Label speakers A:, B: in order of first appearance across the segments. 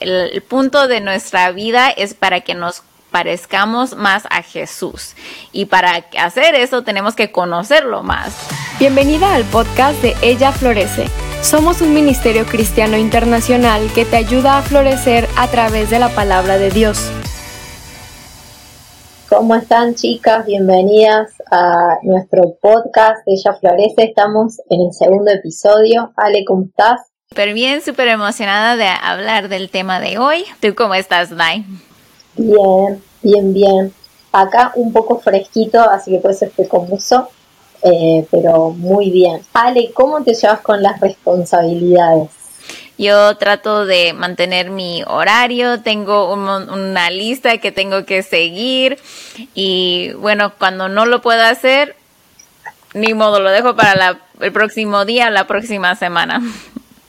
A: el punto de nuestra vida es para que nos parezcamos más a Jesús. Y para hacer eso tenemos que conocerlo más.
B: Bienvenida al podcast de Ella Florece. Somos un ministerio cristiano internacional que te ayuda a florecer a través de la palabra de Dios.
C: ¿Cómo están chicas? Bienvenidas a nuestro podcast Ella Florece. Estamos en el segundo episodio. Ale, ¿cómo estás?
A: Súper bien, súper emocionada de hablar del tema de hoy. ¿Tú cómo estás, Dai?
C: Bien, bien, bien. Acá un poco fresquito, así que por eso estoy con muso, eh, pero muy bien. Ale, ¿cómo te llevas con las responsabilidades?
A: Yo trato de mantener mi horario, tengo una lista que tengo que seguir y bueno, cuando no lo puedo hacer, ni modo, lo dejo para el próximo día, la próxima semana.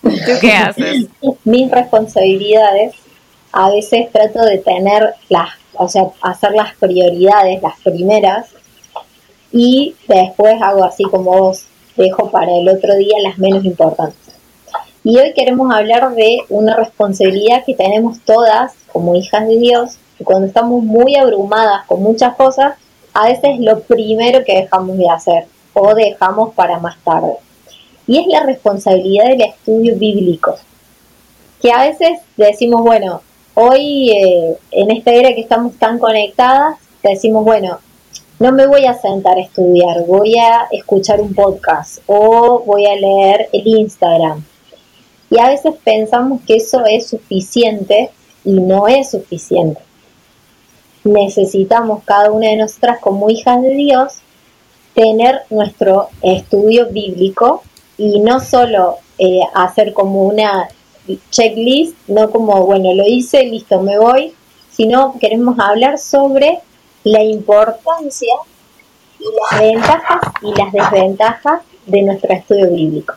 A: ¿Tú qué haces?
C: Mis responsabilidades, a veces trato de tener las, o sea, hacer las prioridades, las primeras, y después hago así como vos, dejo para el otro día las menos importantes. Y hoy queremos hablar de una responsabilidad que tenemos todas como hijas de Dios, y cuando estamos muy abrumadas con muchas cosas, a veces lo primero que dejamos de hacer o dejamos para más tarde y es la responsabilidad del estudio bíblico. Que a veces decimos, bueno, hoy eh, en esta era que estamos tan conectadas, decimos, bueno, no me voy a sentar a estudiar, voy a escuchar un podcast o voy a leer el Instagram. Y a veces pensamos que eso es suficiente y no es suficiente. Necesitamos cada una de nosotras como hijas de Dios tener nuestro estudio bíblico y no solo eh, hacer como una checklist, no como, bueno, lo hice, listo, me voy, sino queremos hablar sobre la importancia y las ventajas y las desventajas de nuestro estudio bíblico.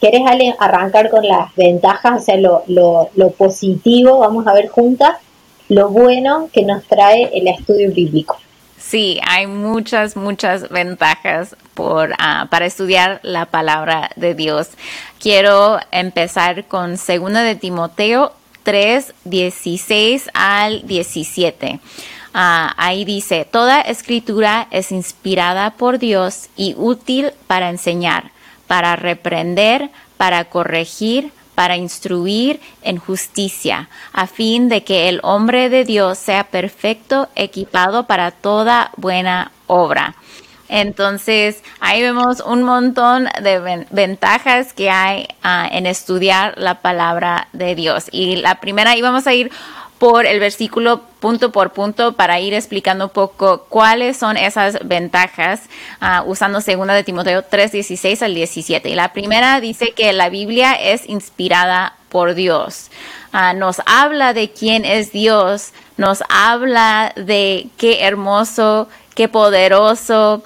C: ¿Querés arrancar con las ventajas, o sea, lo, lo, lo positivo, vamos a ver juntas, lo bueno que nos trae el estudio bíblico?
A: Sí, hay muchas, muchas ventajas ah, para estudiar la palabra de Dios. Quiero empezar con segunda de Timoteo 3, 16 al 17. Ah, ahí dice, toda escritura es inspirada por Dios y útil para enseñar, para reprender, para corregir, para instruir en justicia, a fin de que el hombre de Dios sea perfecto, equipado para toda buena obra. Entonces, ahí vemos un montón de ventajas que hay ah, en estudiar la palabra de Dios. Y la primera, y vamos a ir por el versículo punto por punto para ir explicando un poco cuáles son esas ventajas uh, usando segunda de Timoteo 3, 16 al 17. Y la primera dice que la Biblia es inspirada por Dios. Uh, nos habla de quién es Dios, nos habla de qué hermoso, qué poderoso,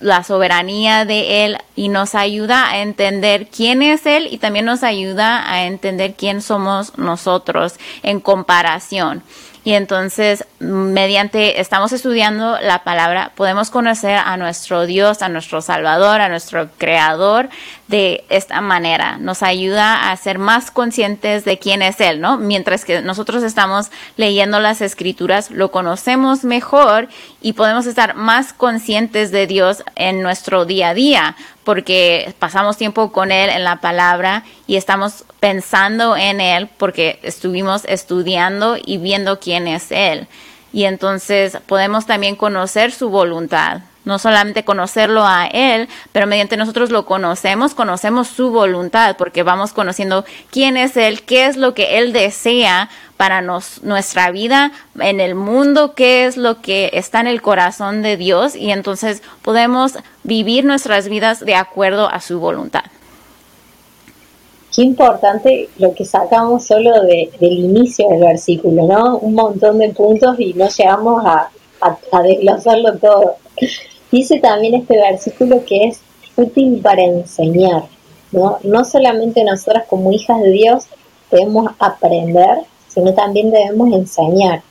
A: la soberanía de Él y nos ayuda a entender quién es Él y también nos ayuda a entender quién somos nosotros en comparación. Y entonces, mediante estamos estudiando la palabra, podemos conocer a nuestro Dios, a nuestro Salvador, a nuestro Creador de esta manera. Nos ayuda a ser más conscientes de quién es Él, ¿no? Mientras que nosotros estamos leyendo las escrituras, lo conocemos mejor y podemos estar más conscientes de Dios en nuestro día a día porque pasamos tiempo con Él en la palabra y estamos pensando en Él porque estuvimos estudiando y viendo quién es Él. Y entonces podemos también conocer su voluntad no solamente conocerlo a Él, pero mediante nosotros lo conocemos, conocemos su voluntad, porque vamos conociendo quién es Él, qué es lo que Él desea para nos, nuestra vida en el mundo, qué es lo que está en el corazón de Dios, y entonces podemos vivir nuestras vidas de acuerdo a su voluntad.
C: Qué importante lo que sacamos solo de, del inicio del versículo, ¿no? Un montón de puntos y no llegamos a, a desglosarlo todo. Dice también este versículo que es útil para enseñar, ¿no? No solamente nosotras como hijas de Dios debemos aprender, sino también debemos enseñar.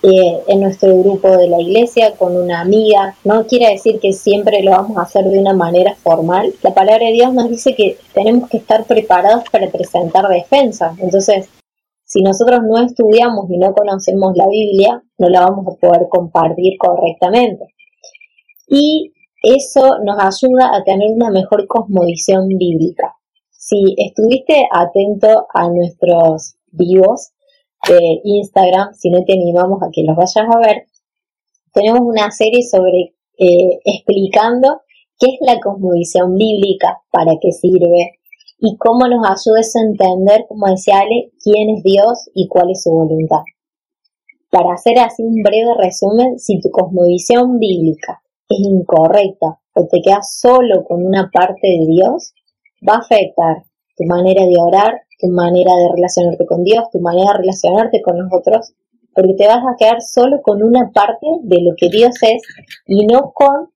C: Eh, en nuestro grupo de la iglesia, con una amiga, no quiere decir que siempre lo vamos a hacer de una manera formal. La palabra de Dios nos dice que tenemos que estar preparados para presentar defensa. Entonces, Si nosotros no estudiamos y no conocemos la Biblia, no la vamos a poder compartir correctamente. Y eso nos ayuda a tener una mejor cosmovisión bíblica. Si estuviste atento a nuestros vivos de Instagram, si no te animamos a que los vayas a ver, tenemos una serie sobre eh, explicando qué es la cosmovisión bíblica, para qué sirve y cómo nos ayuda a entender, como decía Ale, quién es Dios y cuál es su voluntad. Para hacer así un breve resumen, si tu cosmovisión bíblica es incorrecta o te quedas solo con una parte de Dios, va a afectar tu manera de orar, tu manera de relacionarte con Dios, tu manera de relacionarte con los otros, porque te vas a quedar solo con una parte de lo que Dios es y no con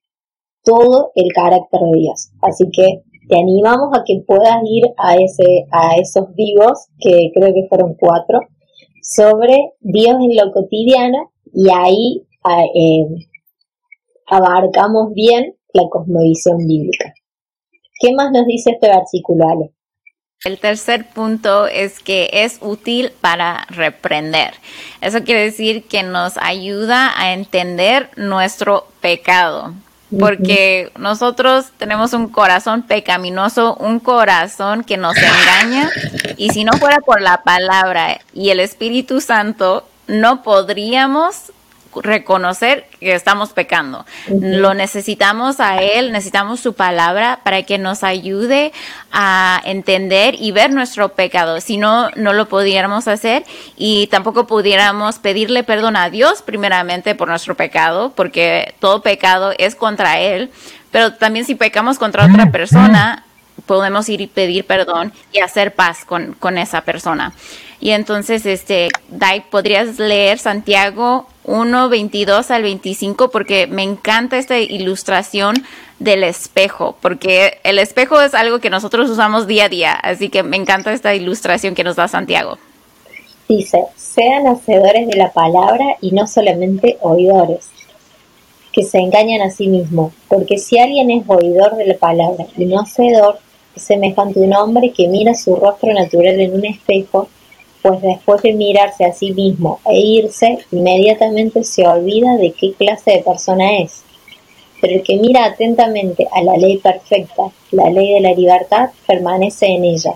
C: todo el carácter de Dios. Así que te animamos a que puedas ir a, ese, a esos vivos, que creo que fueron cuatro, sobre Dios en lo cotidiano y ahí eh, abarcamos bien la cosmovisión bíblica. ¿Qué más nos dice este versículo, Ale?
A: El tercer punto es que es útil para reprender. Eso quiere decir que nos ayuda a entender nuestro pecado. Porque nosotros tenemos un corazón pecaminoso, un corazón que nos engaña. Y si no fuera por la palabra y el Espíritu Santo, no podríamos reconocer que estamos pecando. Lo necesitamos a Él, necesitamos su palabra para que nos ayude a entender y ver nuestro pecado. Si no, no lo pudiéramos hacer y tampoco pudiéramos pedirle perdón a Dios primeramente por nuestro pecado, porque todo pecado es contra Él. Pero también si pecamos contra otra persona, podemos ir y pedir perdón y hacer paz con, con esa persona. Y entonces, este, Dai, ¿podrías leer Santiago 1, 22 al 25? Porque me encanta esta ilustración del espejo, porque el espejo es algo que nosotros usamos día a día, así que me encanta esta ilustración que nos da Santiago.
C: Dice, sean hacedores de la palabra y no solamente oidores, que se engañan a sí mismos, porque si alguien es oidor de la palabra y no hacedor, es semejante a un hombre que mira su rostro natural en un espejo pues después de mirarse a sí mismo e irse, inmediatamente se olvida de qué clase de persona es. Pero el que mira atentamente a la ley perfecta, la ley de la libertad, permanece en ella,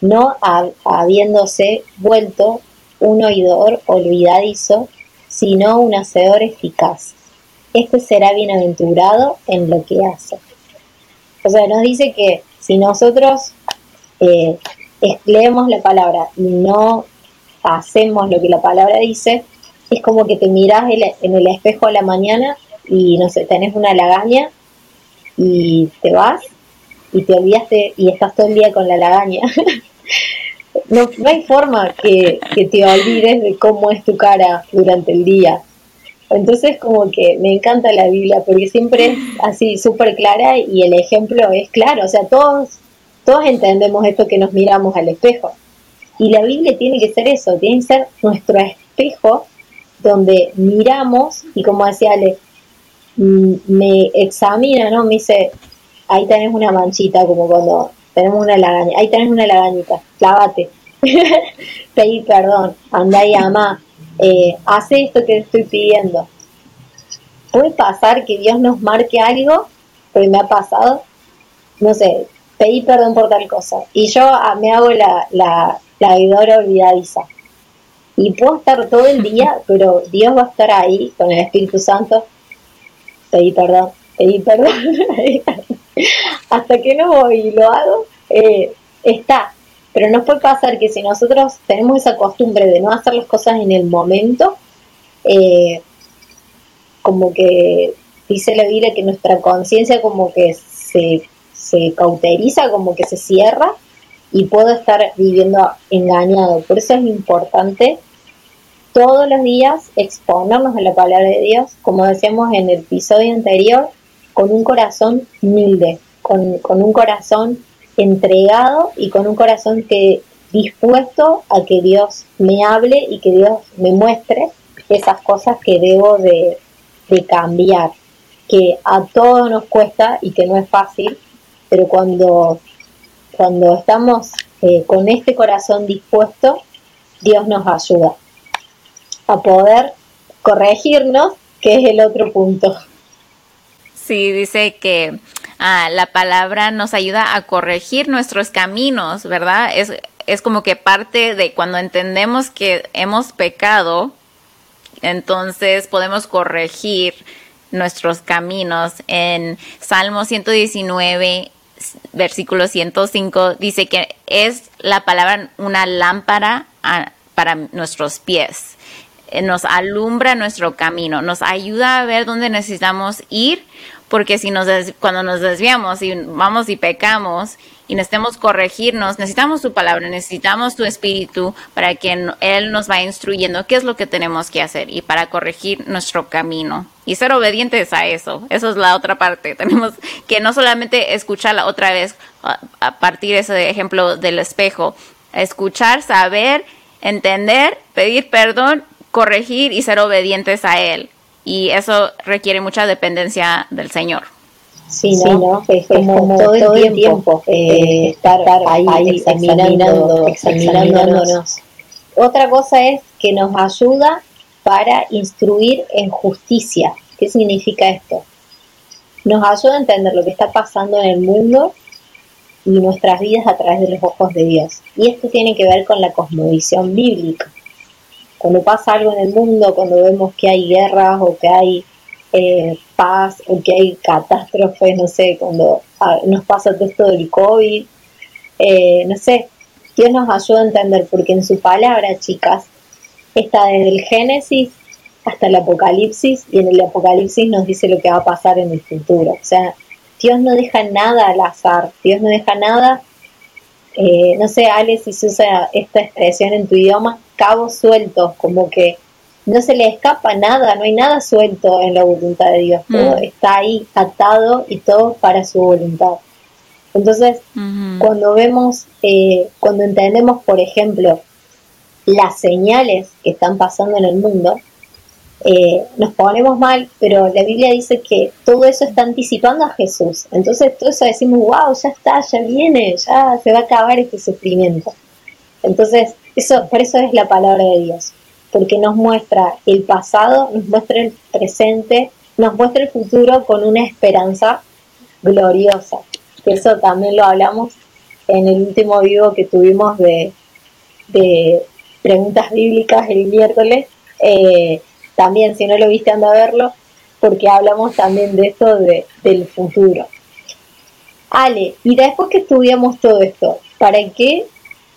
C: no habiéndose vuelto un oidor olvidadizo, sino un hacedor eficaz. Este será bienaventurado en lo que hace. O sea, nos dice que si nosotros eh, leemos la palabra y no hacemos lo que la palabra dice, es como que te miras en el espejo a la mañana y no sé, tenés una lagaña y te vas y te olvidaste y estás todo el día con la lagaña. no, no hay forma que, que te olvides de cómo es tu cara durante el día. Entonces como que me encanta la Biblia porque siempre es así súper clara y el ejemplo es claro, o sea, todos todos entendemos esto que nos miramos al espejo. Y la Biblia tiene que ser eso, tiene que ser nuestro espejo donde miramos y como decía Ale, mm, me examina, ¿no? Me dice, ahí tenés una manchita, como cuando tenemos una lagaña, ahí tenés una lagañita, clávate, pedí perdón, anda y ama, eh, hace esto que estoy pidiendo. Puede pasar que Dios nos marque algo, porque me ha pasado, no sé, pedí perdón por tal cosa. Y yo ah, me hago la, la, la olvidadiza. Y puedo estar todo el día, pero Dios va a estar ahí con el Espíritu Santo. Pedí perdón, pedí perdón. Hasta que no voy y lo hago, eh, está. Pero no puede pasar que si nosotros tenemos esa costumbre de no hacer las cosas en el momento, eh, como que dice la Biblia que nuestra conciencia como que se se cauteriza, como que se cierra y puedo estar viviendo engañado. Por eso es importante todos los días exponernos a la palabra de Dios, como decíamos en el episodio anterior, con un corazón humilde, con, con un corazón entregado y con un corazón que dispuesto a que Dios me hable y que Dios me muestre esas cosas que debo de, de cambiar, que a todos nos cuesta y que no es fácil, pero cuando, cuando estamos eh, con este corazón dispuesto, Dios nos ayuda a poder corregirnos, que es el otro punto.
A: Sí, dice que ah, la palabra nos ayuda a corregir nuestros caminos, ¿verdad? Es, es como que parte de cuando entendemos que hemos pecado, entonces podemos corregir nuestros caminos. En Salmo 119, versículo 105, dice que es la palabra una lámpara para nuestros pies. Eh, nos alumbra nuestro camino, nos ayuda a ver dónde necesitamos ir, porque si nos cuando nos desviamos y vamos y pecamos y necesitamos corregirnos, necesitamos tu palabra, necesitamos tu espíritu para que Él nos vaya instruyendo qué es lo que tenemos que hacer y para corregir nuestro camino y ser obedientes a eso. Eso es la otra parte. Tenemos que no solamente escucharla otra vez a partir de ese ejemplo del espejo, escuchar, saber, entender, pedir perdón, corregir y ser obedientes a Él. Y eso requiere mucha dependencia del Señor.
C: Sí, ¿no? Es, como, todo, el tiempo, eh, estar, ahí, examinando, examinándonos. Otra cosa es que nos ayuda para instruir en justicia. ¿Qué significa esto? Nos ayuda a entender lo que está pasando en el mundo y nuestras vidas a través de los ojos de Dios. Y esto tiene que ver con la cosmovisión bíblica. Cuando pasa algo en el mundo, cuando vemos que hay guerras o que hay eh, paz o que hay catástrofes, no sé, cuando ah, nos pasa todo esto del COVID, eh, no sé, Dios nos ayuda a entender, porque en su palabra, chicas, está desde el Génesis hasta el Apocalipsis, y en el Apocalipsis nos dice lo que va a pasar en el futuro. O sea, Dios no deja nada al azar, Dios no deja nada, eh, no sé, Ale, si se usa esta expresión en tu idioma, cabos sueltos, como que no se le escapa nada, no hay nada suelto en la voluntad de Dios, todo mm. está ahí atado y todo para su voluntad. Entonces, cuando vemos, eh, cuando entendemos, por ejemplo, las señales que están pasando en el mundo, eh, nos ponemos mal, pero la Biblia dice que todo eso está anticipando a Jesús. Entonces, todo eso decimos, wow, ya está, ya viene, ya se va a acabar este sufrimiento. Entonces, eso, por eso es la palabra de Dios porque nos muestra el pasado, nos muestra el presente, nos muestra el futuro con una esperanza gloriosa. Eso también lo hablamos en el último vivo que tuvimos de, preguntas bíblicas el miércoles. Eh, también, si no lo viste, anda a verlo, porque hablamos también de esto de, del futuro. Ale, y después que estudiamos todo esto, ¿para qué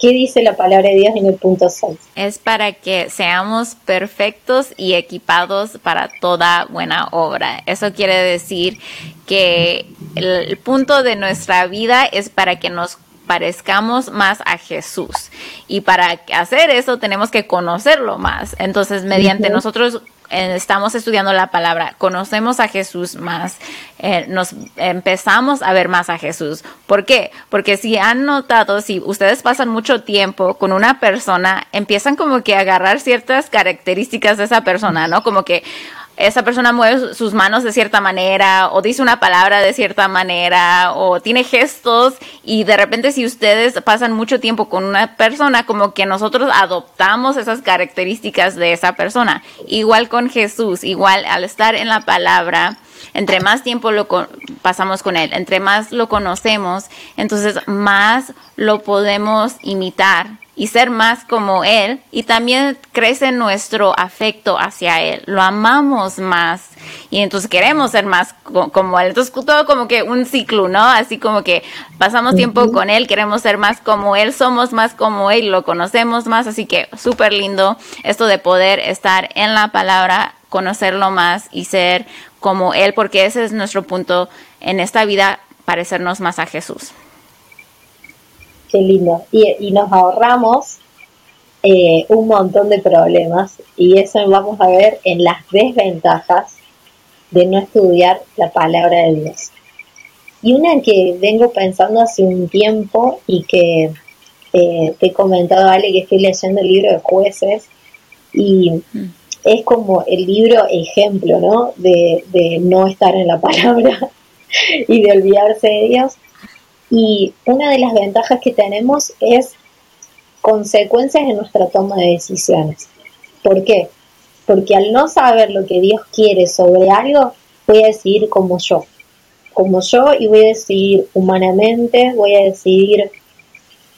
C: ¿Qué dice la palabra de Dios en el punto 6?
A: Es para que seamos perfectos y equipados para toda buena obra. Eso quiere decir que el punto de nuestra vida es para que nos parezcamos más a Jesús. Y para hacer eso tenemos que conocerlo más. Entonces, mediante nosotros estamos estudiando la palabra, conocemos a Jesús más, eh, nos empezamos a ver más a Jesús. ¿Por qué? Porque si han notado, si ustedes pasan mucho tiempo con una persona, empiezan como que a agarrar ciertas características de esa persona, ¿no? Como que, esa persona mueve sus manos de cierta manera o dice una palabra de cierta manera o tiene gestos y de repente si ustedes pasan mucho tiempo con una persona como que nosotros adoptamos esas características de esa persona. Igual con Jesús, igual al estar en la palabra, entre más tiempo lo pasamos con él, entre más lo conocemos, entonces más lo podemos imitar y ser más como Él y también crece nuestro afecto hacia Él, lo amamos más y entonces queremos ser más como Él. Entonces todo como que un ciclo, ¿no? Así como que pasamos tiempo con Él, queremos ser más como Él, somos más como Él, lo conocemos más, así que súper lindo esto de poder estar en la palabra, conocerlo más y ser como Él, porque ese es nuestro punto en esta vida, parecernos más a Jesús.
C: Qué lindo. Y, nos ahorramos eh, un montón de problemas y eso vamos a ver en las desventajas de no estudiar la palabra de Dios. Y una que vengo pensando hace un tiempo y que eh, te he comentado, Ale, que estoy leyendo el libro de jueces y mm. Es como el libro ejemplo, ¿no? De, de no estar en la palabra y de olvidarse de Dios. Y una de las ventajas que tenemos es consecuencias en nuestra toma de decisiones. ¿Por qué? Porque al no saber lo que Dios quiere sobre algo, voy a decidir como yo. Como yo y voy a decidir humanamente, voy a decidir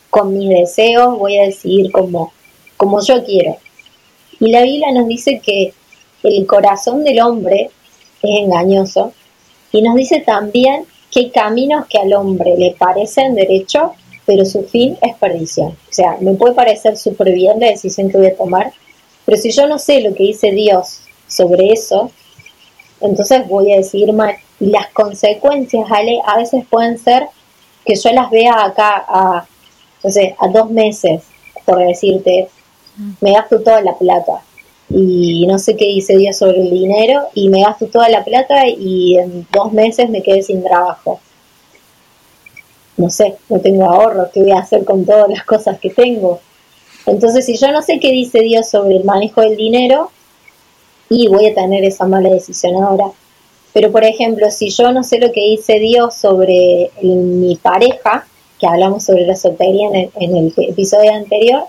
C: con mis deseos, voy a decidir como, como yo quiero. Y la Biblia nos dice que el corazón del hombre es engañoso y nos dice también que hay caminos que al hombre le parecen derechos, pero su fin es perdición. O sea, me puede parecer súper bien la decisión que voy a tomar, pero si yo no sé lo que dice Dios sobre eso, entonces voy a decidir mal. Y las consecuencias, Ale, a veces pueden ser que yo las vea acá a dos meses, por decirte, me gasto toda la plata y no sé qué dice Dios sobre el dinero y me gasto toda la plata y en dos meses me quedé sin trabajo. No sé, no tengo ahorro, ¿qué voy a hacer con todas las cosas que tengo? Entonces, si yo no sé qué dice Dios sobre el manejo del dinero, y voy a tener esa mala decisión ahora. Pero, por ejemplo, si yo no sé lo que dice Dios sobre mi pareja, que hablamos sobre la soltería en en el episodio anterior,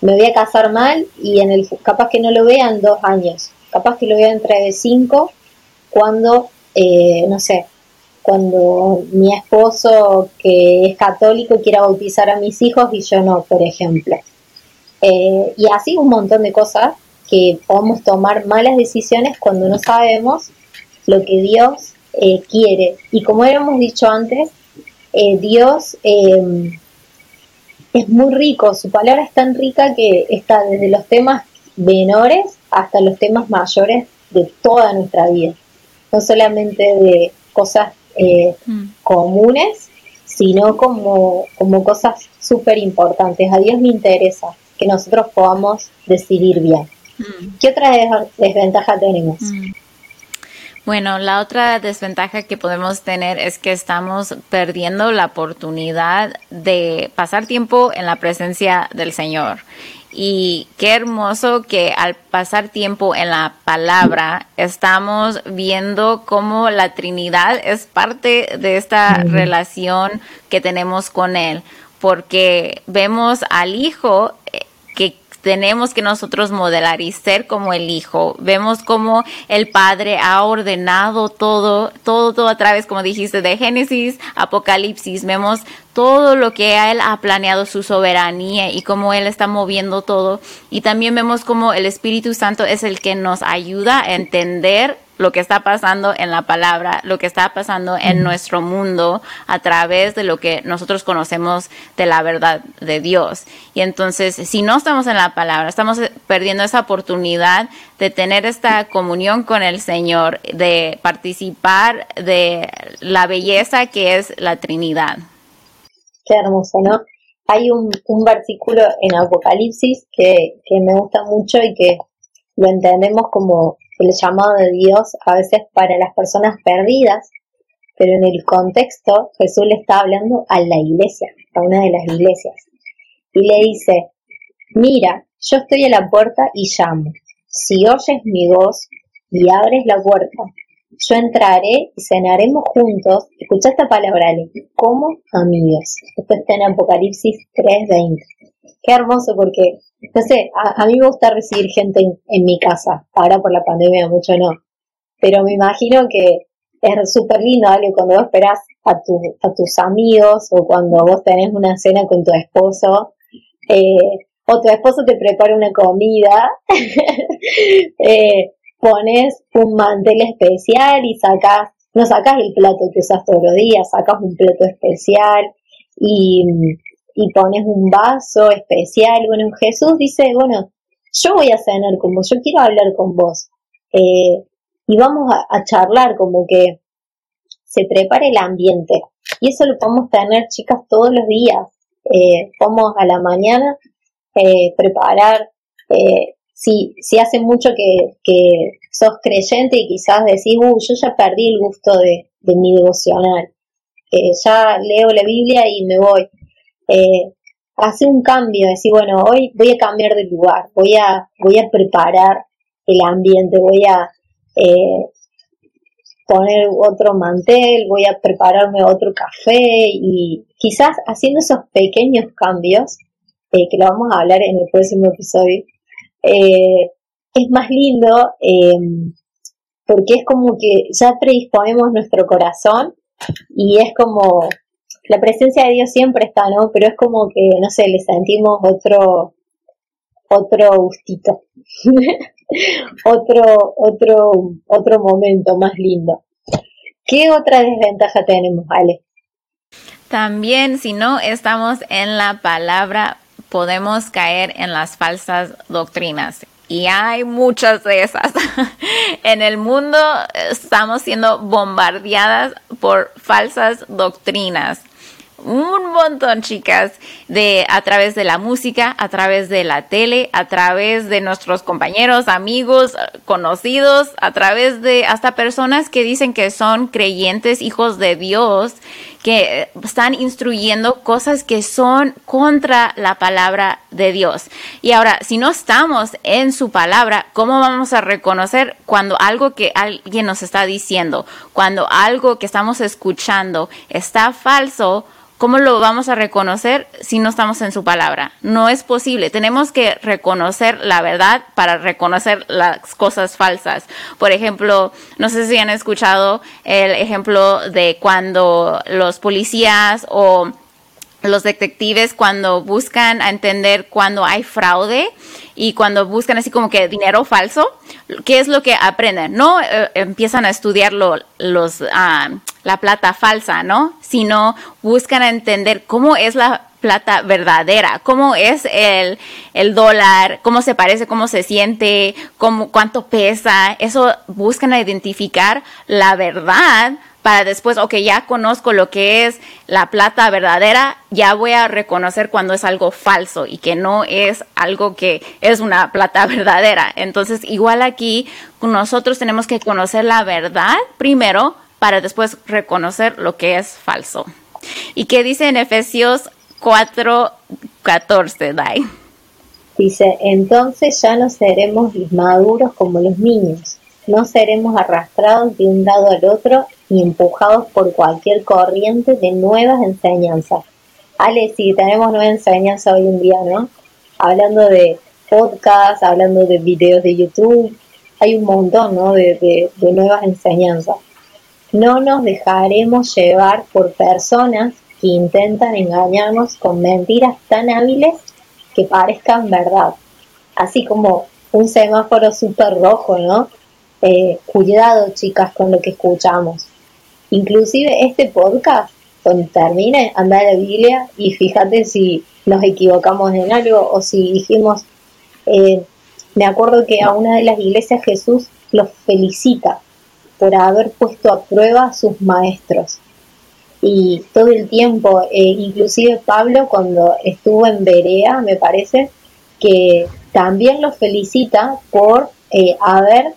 C: me voy a casar mal y en el capaz que no lo vea en dos años, capaz que lo vea entre cinco, cuando, eh, no sé, cuando mi esposo que es católico quiera bautizar a mis hijos y yo no, por ejemplo. Eh, y así un montón de cosas que podemos tomar malas decisiones cuando no sabemos lo que Dios eh, quiere. Y como habíamos dicho antes, Dios es muy rico, su palabra es tan rica que está desde los temas menores hasta los temas mayores de toda nuestra vida. No solamente de cosas eh, mm. comunes, sino como, como cosas súper importantes. A Dios me interesa que nosotros podamos decidir bien. Mm. ¿Qué otra desventaja tenemos? Mm.
A: Bueno, la otra desventaja que podemos tener es que estamos perdiendo la oportunidad de pasar tiempo en la presencia del Señor. Y qué hermoso que al pasar tiempo en la palabra estamos viendo cómo la Trinidad es parte de esta relación que tenemos con Él, porque vemos al Hijo tenemos que nosotros modelar y ser como el Hijo. Vemos como el Padre ha ordenado todo, todo, todo a través, como dijiste, de Génesis, Apocalipsis. Vemos todo lo que Él ha planeado, su soberanía y cómo Él está moviendo todo. Y también vemos como el Espíritu Santo es el que nos ayuda a entender lo que está pasando en la palabra, lo que está pasando en nuestro mundo a través de lo que nosotros conocemos de la verdad de Dios. Y entonces, si no estamos en la palabra, estamos perdiendo esa oportunidad de tener esta comunión con el Señor, de participar de la belleza que es la Trinidad.
C: Qué hermoso, ¿no? Hay un, versículo en Apocalipsis que, que me gusta mucho y que lo entendemos como el llamado de Dios a veces para las personas perdidas, pero en el contexto Jesús le está hablando a la iglesia, a una de las iglesias, y le dice, mira, yo estoy a la puerta y llamo. Si oyes mi voz y abres la puerta, yo entraré y cenaremos juntos. Escucha esta palabra, como amigos. Esto está en Apocalipsis 3:20. Qué hermoso porque no sé, a, mí me gusta recibir gente en, mi casa, ahora por la pandemia mucho no, pero me imagino que es súper lindo, ¿vale? Cuando vos esperás a, a tus amigos o cuando vos tenés una cena con tu esposo, eh, o tu esposo te prepara una comida, eh, pones un mantel especial y sacas, no sacas el plato que usas todos los días, sacas un plato especial y y pones un vaso especial. Bueno, Jesús dice, bueno, yo voy a cenar con vos, yo quiero hablar con vos. Eh, y vamos a, charlar como que se prepare el ambiente. Y eso lo podemos tener, chicas, todos los días. Eh, vamos a la mañana eh, preparar, eh, si, si hace mucho que, sos creyente y quizás decís, uy, yo ya perdí el gusto de, mi devocional, ya leo la Biblia y me voy eh, hace un cambio, decir, bueno, hoy voy a cambiar de lugar, voy a, voy a preparar el ambiente, voy a eh, poner otro mantel, voy a prepararme otro café y quizás haciendo esos pequeños cambios eh, que lo vamos a hablar en el próximo episodio, eh, es más lindo porque es como que ya predisponemos nuestro corazón y es como la presencia de Dios siempre está, ¿no? Pero es como que, no sé, le sentimos otro, otro gustito, otro, otro, otro momento más lindo. ¿Qué otra desventaja tenemos, Ale?
A: También, si no estamos en la palabra, podemos caer en las falsas doctrinas. Y hay muchas de esas. en el mundo estamos siendo bombardeadas por falsas doctrinas un montón, chicas, de a través de la música, a través de la tele, a través de nuestros compañeros, amigos, conocidos, a través de hasta personas que dicen que son creyentes, hijos de Dios, que están instruyendo cosas que son contra la palabra de Dios. Y ahora, si no estamos en su palabra, ¿cómo vamos a reconocer cuando algo que alguien nos está diciendo, cuando algo que estamos escuchando está falso? ¿Cómo lo vamos a reconocer si no estamos en su palabra? No es posible. Tenemos que reconocer la verdad para reconocer las cosas falsas. Por ejemplo, no sé si han escuchado el ejemplo de cuando los policías o los detectives cuando buscan a entender cuando hay fraude y cuando buscan así como que dinero falso, ¿qué es lo que aprenden? No eh, empiezan a estudiar los, ah, la plata falsa, ¿no? Sino buscan a entender cómo es la plata verdadera, cómo es el, el dólar, cómo se parece, cómo se siente, cómo, cuánto pesa. Eso buscan a identificar la verdad para después, ok, ya conozco lo que es la plata verdadera, ya voy a reconocer cuando es algo falso y que no es algo que es una plata verdadera. Entonces, igual aquí, nosotros tenemos que conocer la verdad primero para después reconocer lo que es falso. ¿Y qué dice en Efesios 4, 14, Dai?
C: Dice, entonces ya no seremos maduros como los niños, no seremos arrastrados de un lado al otro y empujados por cualquier corriente de nuevas enseñanzas. Ale, sí, tenemos nueva enseñanza hoy en día, ¿no? Hablando de podcast, hablando de videos de YouTube, hay un montón, ¿no? De, de nuevas enseñanzas. No nos dejaremos llevar por personas que intentan engañarnos con mentiras tan hábiles que parezcan verdad. Así como un semáforo súper rojo, ¿no? Eh, cuidado, chicas, con lo que escuchamos. Inclusive este podcast, cuando termine, anda a la Biblia y fíjate si nos equivocamos en algo o si dijimos, eh, me acuerdo que a una de las iglesias Jesús los felicita por haber puesto a prueba a sus maestros. Y todo el tiempo, eh, inclusive Pablo cuando estuvo en Berea, me parece, que también los felicita por eh, haber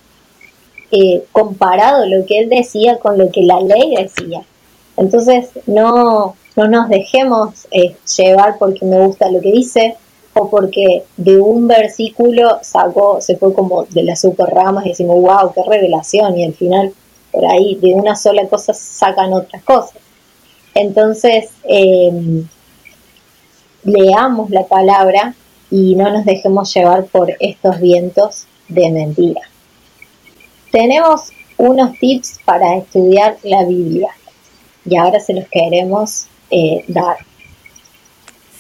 C: comparado lo que él decía con lo que la ley decía. Entonces, no, no nos dejemos eh, llevar porque me gusta lo que dice o porque de un versículo sacó, se fue como de las super ramas y decimos, wow, qué revelación, y al final por ahí de una sola cosa sacan otras cosas. Entonces, em, leamos la palabra y no nos dejemos llevar por estos vientos de mentira tenemos unos tips para estudiar la Biblia y ahora se los queremos eh, dar.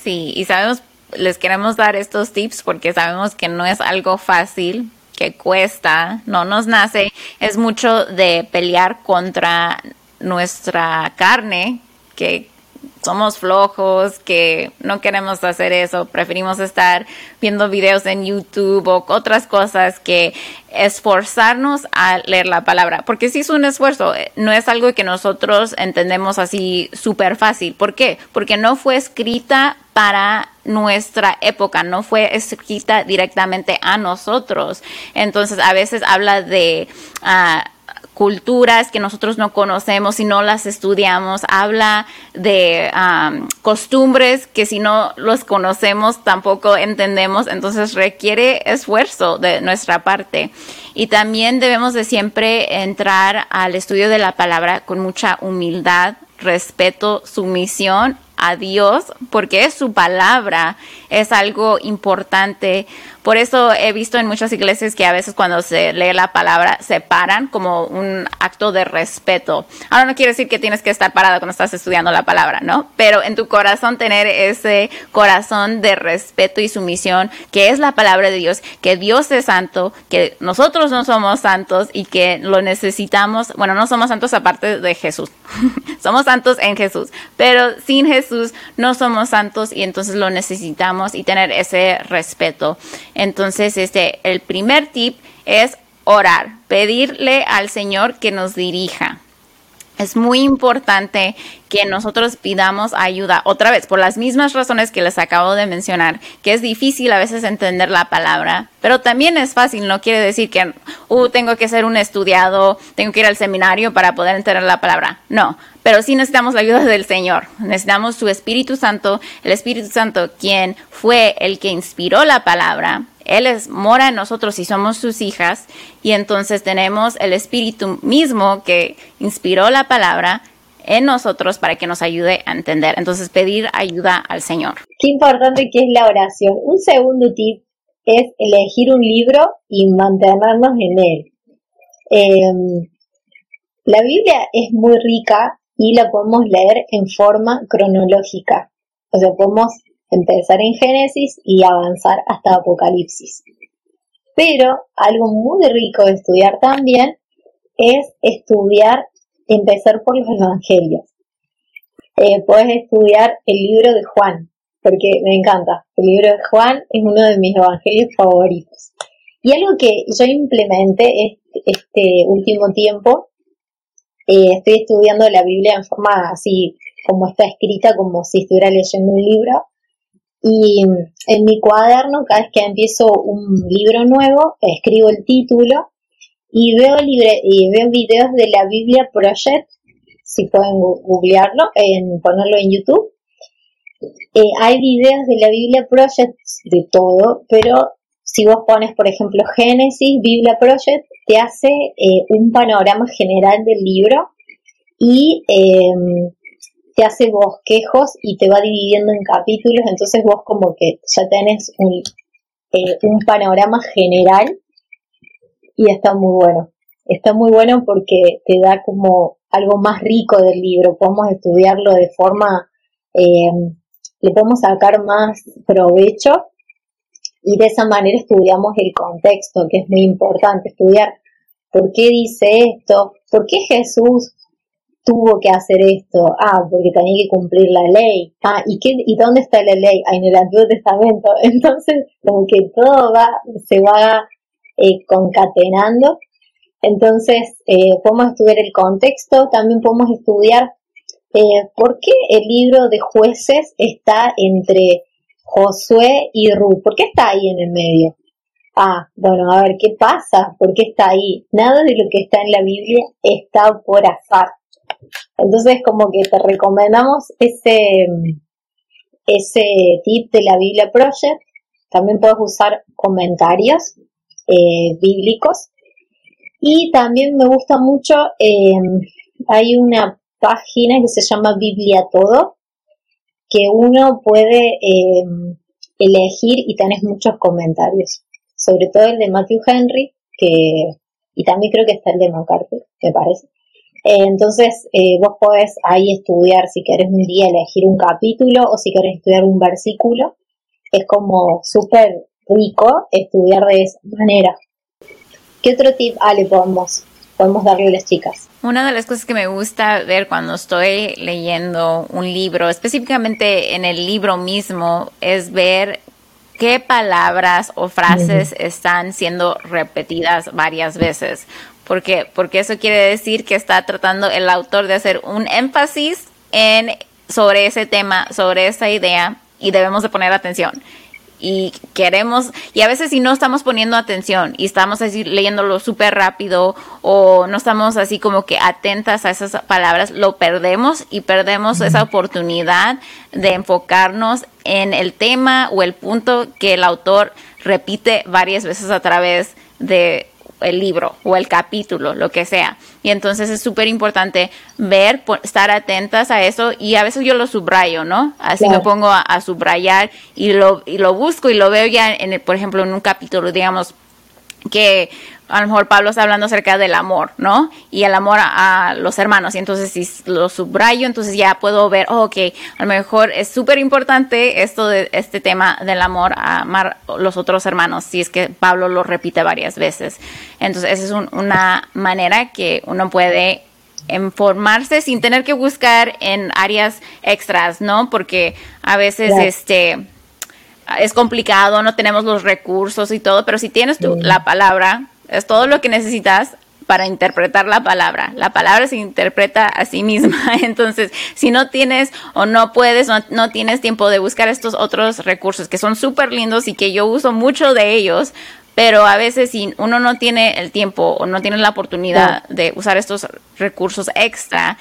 A: Sí, y sabemos, les queremos dar estos tips porque sabemos que no es algo fácil, que cuesta, no nos nace, es mucho de pelear contra nuestra carne, que somos flojos, que no queremos hacer eso, preferimos estar viendo videos en YouTube o otras cosas que esforzarnos a leer la palabra, porque sí es un esfuerzo, no es algo que nosotros entendemos así súper fácil. ¿Por qué? Porque no fue escrita para nuestra época, no fue escrita directamente a nosotros. Entonces, a veces habla de... Ah, culturas que nosotros no conocemos y no las estudiamos, habla de costumbres que si no los conocemos tampoco entendemos, entonces requiere esfuerzo de nuestra parte. Y también debemos de siempre entrar al estudio de la palabra con mucha humildad, respeto, sumisión a Dios, porque su palabra, es algo importante. Por eso he visto en muchas iglesias que a veces cuando se lee la palabra se paran como un acto de respeto. Ahora no quiere decir que tienes que estar parado cuando estás estudiando la palabra, ¿no? Pero en tu corazón tener ese corazón de respeto y sumisión, que es la palabra de Dios, que Dios es santo, que nosotros no somos santos y que lo necesitamos. Bueno, no somos santos aparte de Jesús. somos santos en Jesús, pero sin Jesús no somos santos y entonces lo necesitamos y tener ese respeto. Entonces, este, el primer tip es orar, pedirle al Señor que nos dirija. Es muy importante que nosotros pidamos ayuda, otra vez, por las mismas razones que les acabo de mencionar, que es difícil a veces entender la palabra, pero también es fácil, no quiere decir que uh, tengo que ser un estudiado, tengo que ir al seminario para poder entender la palabra. No, pero sí necesitamos la ayuda del Señor, necesitamos su Espíritu Santo, el Espíritu Santo quien fue el que inspiró la palabra, él es, mora en nosotros y somos sus hijas y entonces tenemos el Espíritu mismo que inspiró la palabra en nosotros para que nos ayude a entender. Entonces pedir ayuda al Señor.
C: Qué importante que es la oración. Un segundo tip es elegir un libro y mantenernos en él. Em, la Biblia es muy rica y la podemos leer en forma cronológica. O sea, podemos empezar en Génesis y avanzar hasta Apocalipsis. Pero algo muy rico de estudiar también es estudiar, empezar por los evangelios. Eh, puedes estudiar el libro de Juan, porque me encanta. El libro de Juan es uno de mis evangelios favoritos. Y algo que yo implementé este, último tiempo, eh, estoy estudiando la Biblia en forma así como está escrita, como si estuviera leyendo un libro, y en mi cuaderno, cada vez que empiezo un libro nuevo, escribo el título y veo, libre, y veo videos de la Biblia Project, si pueden googlearlo, en, ponerlo en YouTube. Eh, hay videos de la Biblia Project de todo, pero si vos pones, por ejemplo, Génesis, Biblia Project, te hace eh, un panorama general del libro y eh, te hace bosquejos y te va dividiendo en capítulos, entonces vos como que ya tenés un, eh, un panorama general y está muy bueno. Está muy bueno porque te da como algo más rico del libro, podemos estudiarlo de forma, eh, le podemos sacar más provecho y de esa manera estudiamos el contexto, que es muy importante, estudiar por qué dice esto, por qué Jesús tuvo que hacer esto, ah, porque tenía que cumplir la ley, ah, ¿y, qué, y dónde está la ley? Ah, en el Antiguo Testamento. Entonces, como que todo va, se va eh, concatenando. Entonces, eh, podemos estudiar el contexto, también podemos estudiar eh, por qué el libro de jueces está entre Josué y Ruth, ¿por qué está ahí en el medio? Ah, bueno, a ver, ¿qué pasa? ¿Por qué está ahí? Nada de lo que está en la Biblia está por azar. Entonces, como que te recomendamos ese, ese tip de la Biblia Project. También puedes usar comentarios eh, bíblicos. Y también me gusta mucho, em, hay una página que se llama Biblia Todo, que uno puede em, elegir y tenés muchos comentarios. Sobre todo el de Matthew Henry, que, y también creo que está el de MacArthur, me parece. Eh, entonces, eh, vos podés ahí estudiar si querés un día elegir un capítulo o si querés estudiar un versículo. Es como súper rico estudiar de esa manera. ¿Qué otro tip, Ale, podemos, podemos darle a las chicas?
A: Una de las cosas que me gusta ver cuando estoy leyendo un libro, específicamente en el libro mismo, es ver qué palabras o frases están siendo repetidas varias veces. Porque, porque eso quiere decir que está tratando el autor de hacer un énfasis en sobre ese tema, sobre esa idea y debemos de poner atención. Y queremos, y a veces si no estamos poniendo atención y estamos así leyéndolo súper rápido o no estamos así como que atentas a esas palabras, lo perdemos y perdemos esa oportunidad de enfocarnos en el tema o el punto que el autor repite varias veces a través de el libro o el capítulo, lo que sea. Y entonces es súper importante ver, estar atentas a eso y a veces yo lo subrayo, ¿no? Así me pongo a, subrayar y lo, y lo busco y lo veo ya, en por ejemplo, en un capítulo, digamos, que a lo mejor Pablo está hablando acerca del amor, ¿no? Y el amor a, los hermanos. Y entonces si lo subrayo, entonces ya puedo ver, oh, ok, a lo mejor es súper importante esto de este tema del amor a amar los otros hermanos, si es que Pablo lo repite varias veces. Entonces esa es una manera que uno puede informarse sin tener que buscar en áreas extras, ¿no? Porque a veces este es complicado, no tenemos los recursos y todo, pero si tienes tu, la palabra, es todo lo que necesitas para interpretar la palabra. La palabra se interpreta a sí misma. Entonces, si no tienes o no puedes, no, no tienes tiempo de buscar estos otros recursos que son súper lindos y que yo uso mucho de ellos, pero a veces si uno no tiene el tiempo o no tiene la oportunidad de usar estos recursos extra,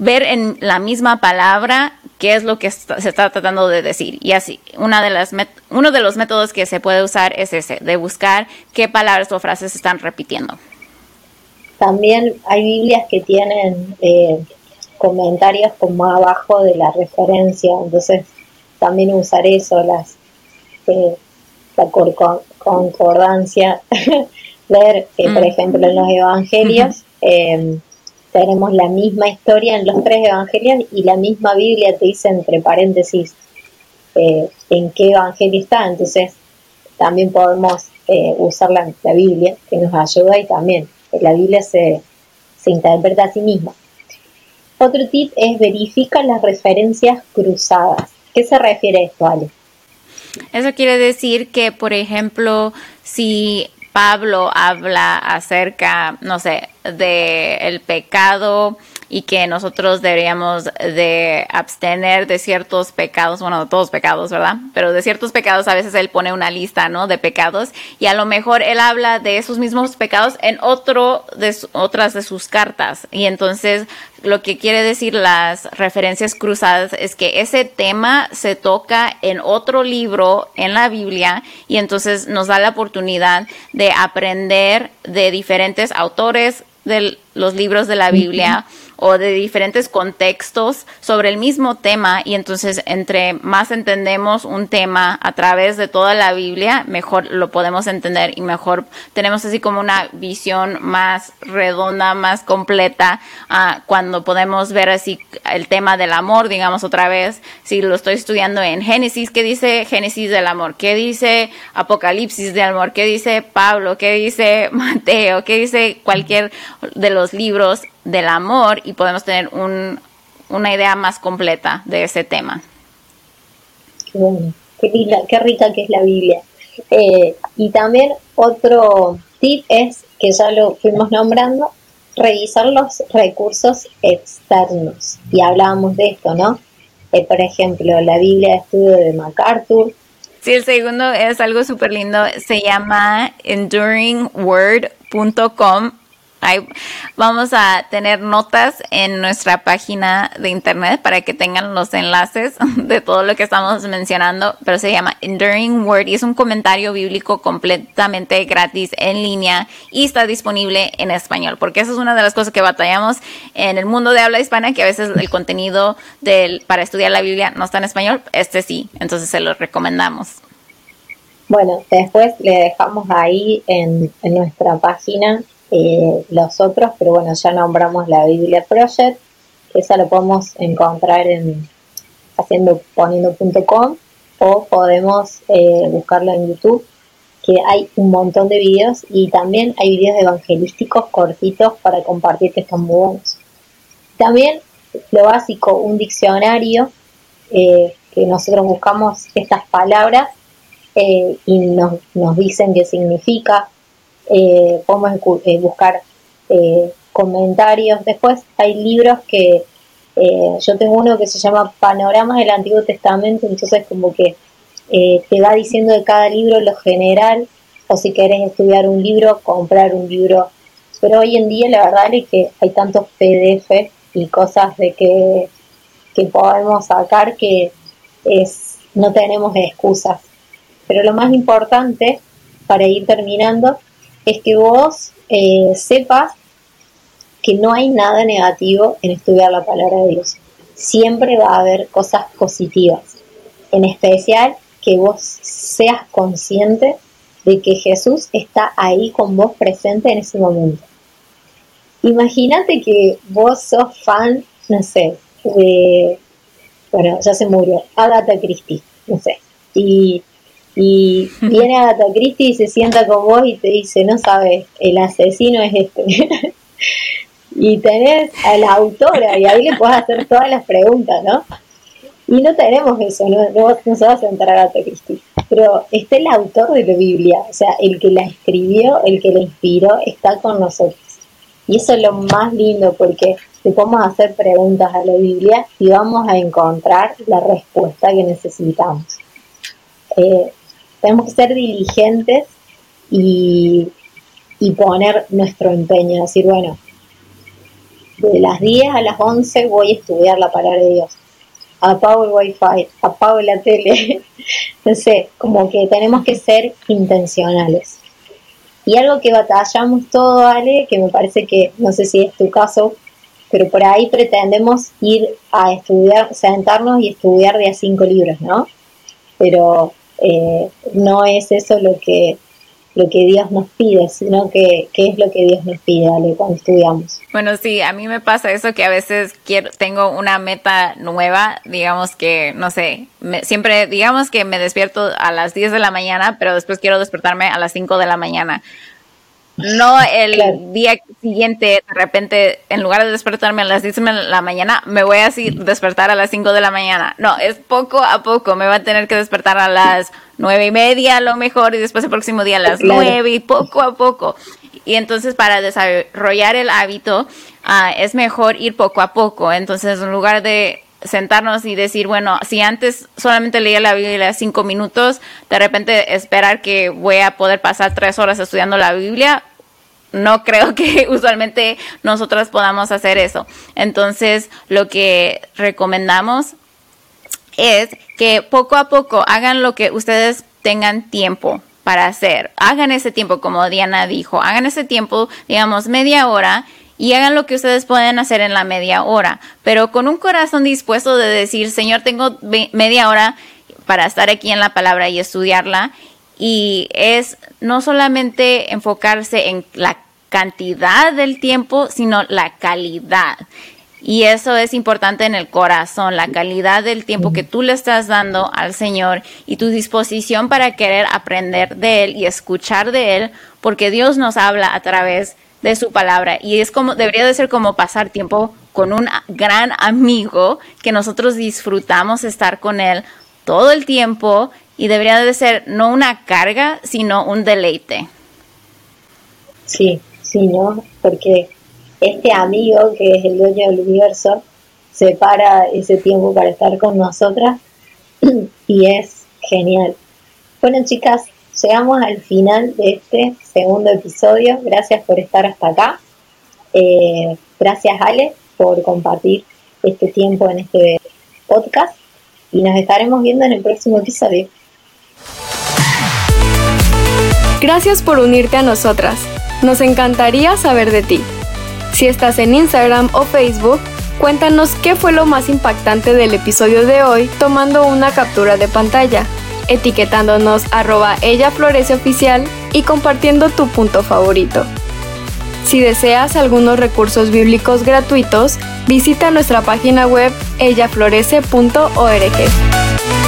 A: ver en la misma palabra qué es lo que se está tratando de decir. Y así, una de las uno de los métodos que se puede usar es ese, de buscar qué palabras o frases se están repitiendo.
C: También hay Biblias que tienen eh, comentarios como abajo de la referencia, entonces también usar eso, las eh, la concordancia, ver, que por mm. ejemplo, en los evangelios, tenemos la misma historia en los tres evangelios y la misma Biblia te dice entre paréntesis eh, en qué evangelio está, entonces también podemos eh, usar la, Biblia que nos ayuda y también la Biblia se, se interpreta a sí misma. Otro tip es verifica las referencias cruzadas. ¿Qué se refiere a esto, Ale?
A: Eso quiere decir que, por ejemplo, si Pablo habla acerca, no sé, de el pecado y que nosotros deberíamos de abstener de ciertos pecados, bueno, de todos pecados, ¿verdad? Pero de ciertos pecados a veces él pone una lista, ¿no? De pecados y a lo mejor él habla de esos mismos pecados en otro de otras de sus cartas y entonces lo que quiere decir las referencias cruzadas es que ese tema se toca en otro libro en la Biblia y entonces nos da la oportunidad de aprender de diferentes autores de los libros de la Biblia o de diferentes contextos sobre el mismo tema y entonces entre más entendemos un tema a través de toda la Biblia, mejor lo podemos entender y mejor tenemos así como una visión más redonda, más completa uh, cuando podemos ver así el tema del amor, digamos otra vez, si lo estoy estudiando en Génesis, ¿qué dice Génesis del amor? ¿Qué dice Apocalipsis del amor? ¿Qué dice Pablo? ¿Qué dice Mateo? ¿Qué dice cualquier de los libros? Del amor y podemos tener un, una idea más completa de ese tema.
C: Qué bueno, qué, rica que es la Biblia. Eh, y también otro tip es, que ya lo fuimos nombrando, revisar los recursos externos. Y hablábamos de esto, ¿no? Eh, por ejemplo, la Biblia de estudio de MacArthur.
A: Sí, el segundo es algo súper lindo. Se llama enduringword.com vamos a tener notas en nuestra página de internet para que tengan los enlaces de todo lo que estamos mencionando, pero se llama Enduring Word y es un comentario bíblico completamente gratis en línea y está disponible en español, porque esa es una de las cosas que batallamos en el mundo de habla hispana, que a veces el contenido del, para estudiar la Biblia no está en español, este sí, entonces se lo recomendamos.
C: Bueno, después le dejamos ahí en nuestra página eh, los otros, pero bueno, ya nombramos la Biblia Project, esa lo podemos encontrar en haciendo poniendo.com o podemos eh, buscarlo en YouTube, que hay un montón de videos y también hay videos evangelísticos cortitos para compartir que están. También lo básico, un diccionario eh, que nosotros buscamos estas palabras y nos, nos dicen qué significa, eh, podemos eh, buscar eh, comentarios. Después hay libros que yo tengo uno que se llama Panoramas del Antiguo Testamento, entonces como que te va diciendo de cada libro lo general, o si querés estudiar un libro, comprar un libro. Pero hoy en día la verdad es que hay tantos PDF y cosas de que, que podemos sacar que es, no tenemos excusas. Pero lo más importante, para ir terminando, es que vos eh, sepas que no hay nada negativo en estudiar la palabra de Dios. Siempre va a haber cosas positivas. En especial que vos seas consciente de que Jesús está ahí con vos presente en ese momento. Imagínate que vos sos fan, no sé, de, bueno, ya se murió, Agatha Christie, no sé, y, y viene Agatha Christie y se sienta con vos y te dice, no sabes, el asesino es este. y tenés a la autora y ahí le puedes hacer todas las preguntas, ¿no? Y no tenemos eso, no, no, se va a sentar a Agatha Christie. Pero está el autor de la Biblia, o sea, el que la escribió, el que la inspiró, está con nosotros. Y eso es lo más lindo porque le podemos hacer preguntas a la Biblia y vamos a encontrar la respuesta que necesitamos. Eh, tenemos que ser diligentes y, y poner nuestro empeño, decir, bueno, de las 10 a las 11 voy a estudiar la palabra de Dios. Apago el wifi, apago la tele. no sé, como que tenemos que ser intencionales. Y algo que batallamos todo, Ale, que me parece que, no sé si es tu caso, pero por ahí pretendemos ir a estudiar, sentarnos y estudiar de a cinco libros, ¿no? Pero eh, no es eso lo que lo que Dios nos pide, sino que qué es lo que Dios nos pide cuando estudiamos.
A: Bueno, sí, a mí me pasa eso que a veces quiero, tengo una meta nueva, digamos que, no sé, siempre, digamos que me despierto a las 10 de la mañana, pero después quiero despertarme a las 5 de la mañana. No el día siguiente, de repente, en lugar de despertarme a las 10 de la mañana, me voy a así despertar a las 5 de la mañana. No, es poco a poco. Me va a tener que despertar a las nueve y media a lo mejor y después el próximo día a las nueve y poco a poco. Y entonces para desarrollar el hábito ah, es mejor ir poco a poco. Entonces en lugar de sentarnos y decir, bueno, si antes solamente leía la Biblia cinco minutos, de repente esperar que voy a poder pasar tres horas estudiando la Biblia, no creo que usualmente nosotros podamos hacer eso. Entonces, lo que recomendamos es que poco a poco hagan lo que ustedes tengan tiempo para hacer. Hagan ese tiempo, como Diana dijo, hagan ese tiempo, digamos, media hora y hagan lo que ustedes pueden hacer en la media hora, pero con un corazón dispuesto de decir, Señor, tengo media hora para estar aquí en la palabra y estudiarla. Y es no solamente enfocarse en la cantidad del tiempo, sino la calidad. Y eso es importante en el corazón, la calidad del tiempo que tú le estás dando al Señor y tu disposición para querer aprender de Él y escuchar de Él, porque Dios nos habla a través de su palabra. Y es como, debería de ser como pasar tiempo con un gran amigo que nosotros disfrutamos estar con Él todo el tiempo y debería de ser no una carga, sino un deleite.
C: Sí, sí, ¿no? Porque este amigo que es el dueño del universo separa ese tiempo para estar con nosotras y es genial. Bueno chicas, llegamos al final de este segundo episodio. Gracias por estar hasta acá. Eh, gracias Ale por compartir este tiempo en este podcast y nos estaremos viendo en el próximo episodio.
B: Gracias por unirte a nosotras. Nos encantaría saber de ti. Si estás en Instagram o Facebook, cuéntanos qué fue lo más impactante del episodio de hoy tomando una captura de pantalla, etiquetándonos arroba ella florece oficial y compartiendo tu punto favorito. Si deseas algunos recursos bíblicos gratuitos, visita nuestra página web ellaflorece.org.